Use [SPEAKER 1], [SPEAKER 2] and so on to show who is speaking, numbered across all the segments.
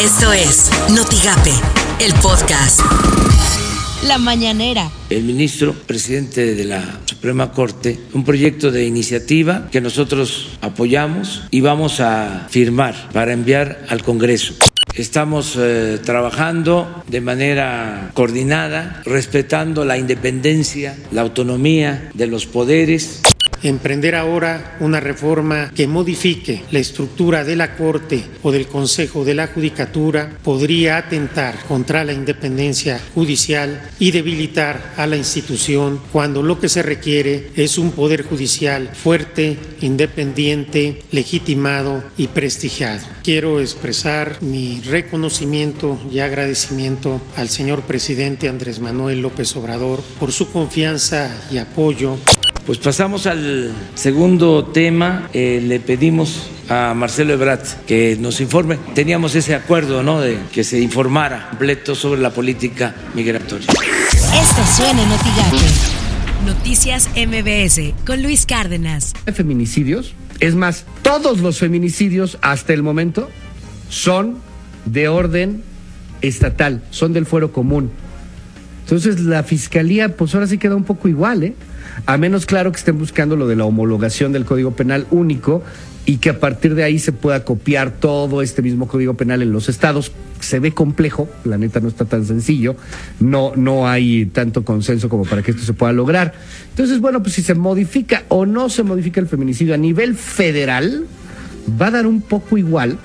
[SPEAKER 1] Esto es Notigape, el podcast. La mañanera.
[SPEAKER 2] El ministro, presidente de la Suprema Corte, un proyecto de iniciativa que nosotros apoyamos y vamos a firmar para enviar al Congreso. Estamos eh, trabajando de manera coordinada, respetando la independencia, la autonomía de los poderes
[SPEAKER 3] emprender ahora una reforma que modifique la estructura de la Corte o del Consejo de la Judicatura podría atentar contra la independencia judicial y debilitar a la institución cuando lo que se requiere es un poder judicial fuerte, independiente, legitimado y prestigiado. Quiero expresar mi reconocimiento y agradecimiento al señor presidente Andrés Manuel López Obrador por su confianza y apoyo
[SPEAKER 2] pues pasamos al segundo tema. Eh, le pedimos a Marcelo Ebrat que nos informe. Teníamos ese acuerdo, ¿no? De que se informara completo sobre la política migratoria.
[SPEAKER 1] Esto suena en Noticias MBS con Luis Cárdenas.
[SPEAKER 4] Feminicidios. Es más, todos los feminicidios hasta el momento son de orden estatal, son del fuero común. Entonces la fiscalía, pues ahora sí queda un poco igual, ¿eh? A menos claro que estén buscando lo de la homologación del Código Penal único y que a partir de ahí se pueda copiar todo este mismo Código Penal en los estados. Se ve complejo, la neta no está tan sencillo, no, no hay tanto consenso como para que esto se pueda lograr. Entonces, bueno, pues si se modifica o no se modifica el feminicidio a nivel federal, va a dar un poco igual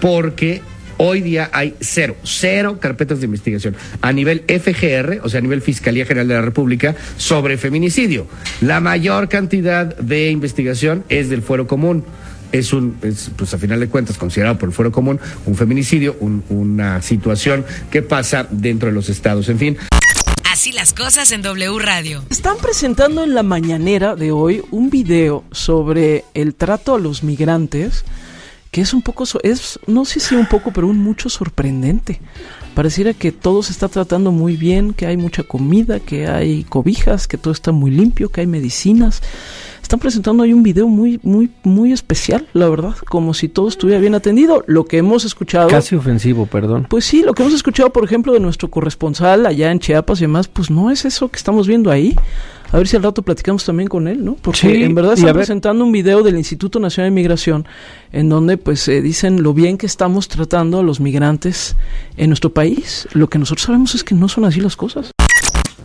[SPEAKER 4] porque Hoy día hay cero, cero carpetas de investigación a nivel FGR, o sea, a nivel Fiscalía General de la República, sobre feminicidio. La mayor cantidad de investigación es del fuero común es un, pues a final de cuentas, considerado por el Fuero Común, un feminicidio, una situación que pasa dentro de los estados. En fin.
[SPEAKER 1] Así las cosas en W Radio.
[SPEAKER 5] Están presentando en la mañanera de hoy un video sobre el trato a los migrantes que es un poco, es, no sé si un poco, pero un mucho sorprendente. Pareciera que todo se está tratando muy bien, que hay mucha comida, que hay cobijas, que todo está muy limpio, que hay medicinas. Están presentando ahí un video muy, muy, muy especial, la verdad, como si todo estuviera bien atendido. Lo que hemos escuchado.
[SPEAKER 6] Casi ofensivo, perdón.
[SPEAKER 5] Pues sí, lo que hemos escuchado, por ejemplo, de nuestro corresponsal allá en Chiapas y demás, pues no es eso que estamos viendo ahí. A ver si al rato platicamos también con él, ¿no? Porque en verdad está presentando un video del Instituto Nacional de Migración en donde pues eh, dicen lo bien que estamos tratando a los migrantes en nuestro país. Lo que nosotros sabemos es que no son así las cosas.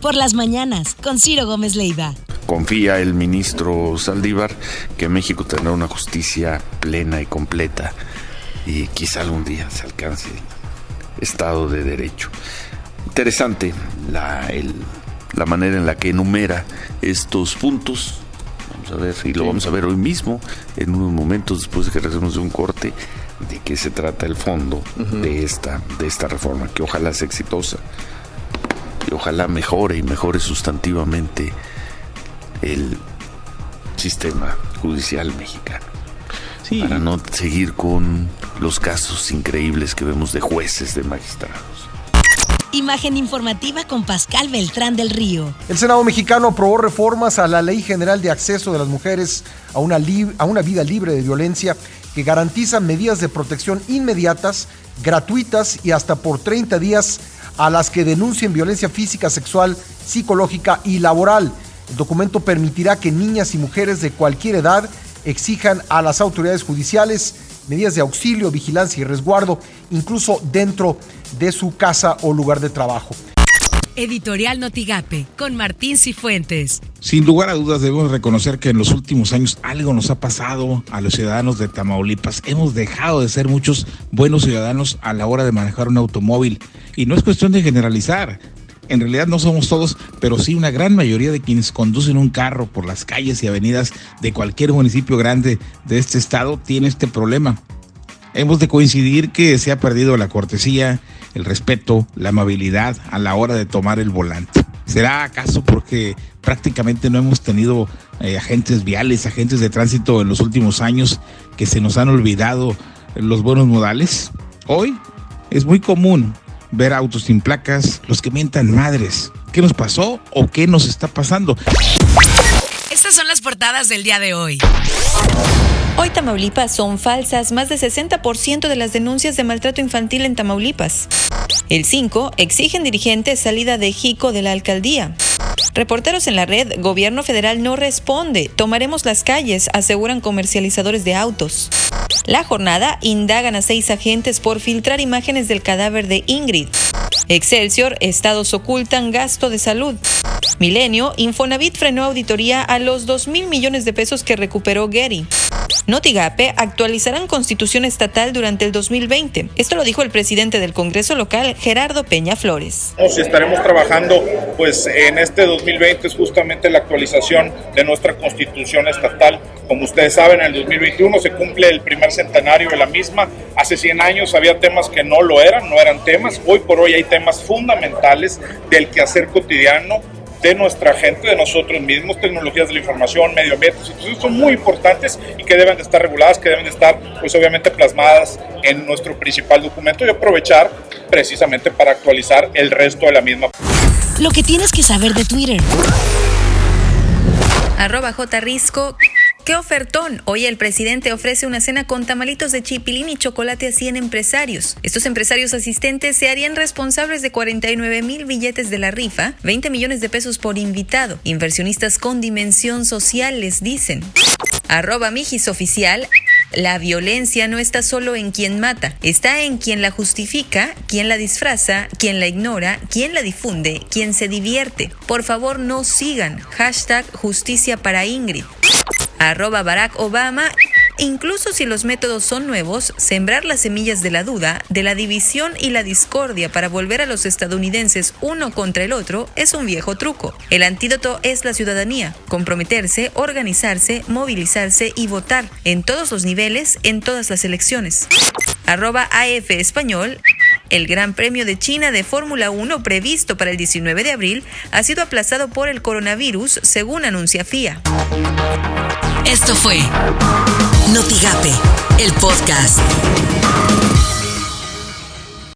[SPEAKER 1] Por las mañanas, con Ciro Gómez Leiva.
[SPEAKER 7] Confía el ministro Saldívar que México tendrá una justicia plena y completa y quizá algún día se alcance el Estado de Derecho. Interesante la, el la manera en la que enumera estos puntos. Vamos a ver, y lo vamos a ver hoy mismo, en unos momentos después de que regresemos de un corte, de qué se trata el fondo de, esta, de esta reforma, que ojalá sea exitosa y ojalá mejore y mejore sustantivamente el sistema judicial mexicano. Para no seguir con los casos increíbles que vemos de jueces, de magistrados.
[SPEAKER 1] Imagen informativa con Pascal Beltrán del Río.
[SPEAKER 8] El Senado mexicano aprobó reformas a la Ley General de Acceso de las Mujeres a una, a una vida libre de violencia que garantizan medidas de protección inmediatas, gratuitas y hasta por 30 días a las que denuncien violencia física, sexual, psicológica y laboral. El documento permitirá que niñas y mujeres de cualquier edad exijan a las autoridades judiciales medidas de auxilio, vigilancia y resguardo, incluso dentro de su casa o lugar de trabajo.
[SPEAKER 1] Editorial Notigape con Martín Cifuentes.
[SPEAKER 9] Sin lugar a dudas debemos reconocer que en los últimos años algo nos ha pasado a los ciudadanos de Tamaulipas. Hemos dejado de ser muchos buenos ciudadanos a la hora de manejar un automóvil. Y no es cuestión de generalizar en realidad no somos todos, pero sí una gran mayoría de quienes conducen un carro por las calles y avenidas de cualquier municipio grande de este estado tiene este problema. Hemos de coincidir que se ha perdido la cortesía, el respeto, la amabilidad a la hora de tomar el volante. ¿Será acaso porque prácticamente no hemos tenido eh, agentes viales, agentes de tránsito en los últimos años que se nos han olvidado los buenos modales? Hoy es muy común ver autos sin placas, los que mientan madres. ¿Qué nos pasó o qué nos está pasando?
[SPEAKER 1] Estas son las portadas del día de hoy.
[SPEAKER 6] Hoy Tamaulipas son falsas más de 60% de las denuncias de maltrato infantil en Tamaulipas. El 5 exigen dirigentes salida de Jico de la alcaldía. Reporteros en la red, gobierno federal no responde, tomaremos las calles, aseguran comercializadores de autos. La jornada indagan a seis agentes por filtrar imágenes del cadáver de Ingrid. Excelsior, estados ocultan gasto de salud. Milenio, Infonavit frenó auditoría a los 2 mil millones de pesos que recuperó Getty. Notigape actualizarán constitución estatal durante el 2020. Esto lo dijo el presidente del Congreso local, Gerardo Peña Flores.
[SPEAKER 10] Estaremos trabajando pues en este 2020 es justamente la actualización de nuestra constitución estatal. Como ustedes saben, en el 2021 se cumple el primer centenario de la misma. Hace 100 años había temas que no lo eran, no eran temas. Hoy por hoy hay temas fundamentales del quehacer cotidiano de nuestra gente, de nosotros mismos, tecnologías de la información, medio ambiente, entonces son muy importantes y que deben de estar reguladas, que deben de estar pues obviamente plasmadas en nuestro principal documento y aprovechar precisamente para actualizar el resto de la misma.
[SPEAKER 1] Lo que tienes que saber de Twitter.
[SPEAKER 6] Arroba J. Risco. ¡Qué ofertón! Hoy el presidente ofrece una cena con tamalitos de chipilín y chocolate a 100 empresarios. Estos empresarios asistentes se harían responsables de 49 mil billetes de la rifa, 20 millones de pesos por invitado. Inversionistas con dimensión social les dicen. Arroba Mijis Oficial. La violencia no está solo en quien mata, está en quien la justifica, quien la disfraza, quien la ignora, quien la difunde, quien se divierte. Por favor no sigan. Hashtag justicia para Ingrid. Arroba Barack Obama. Incluso si los métodos son nuevos, sembrar las semillas de la duda, de la división y la discordia para volver a los estadounidenses uno contra el otro es un viejo truco. El antídoto es la ciudadanía, comprometerse, organizarse, movilizarse y votar en todos los niveles, en todas las elecciones. Arroba AF Español. El Gran Premio de China de Fórmula 1 previsto para el 19 de abril ha sido aplazado por el coronavirus, según anuncia FIA.
[SPEAKER 1] Esto fue Notigape, el podcast.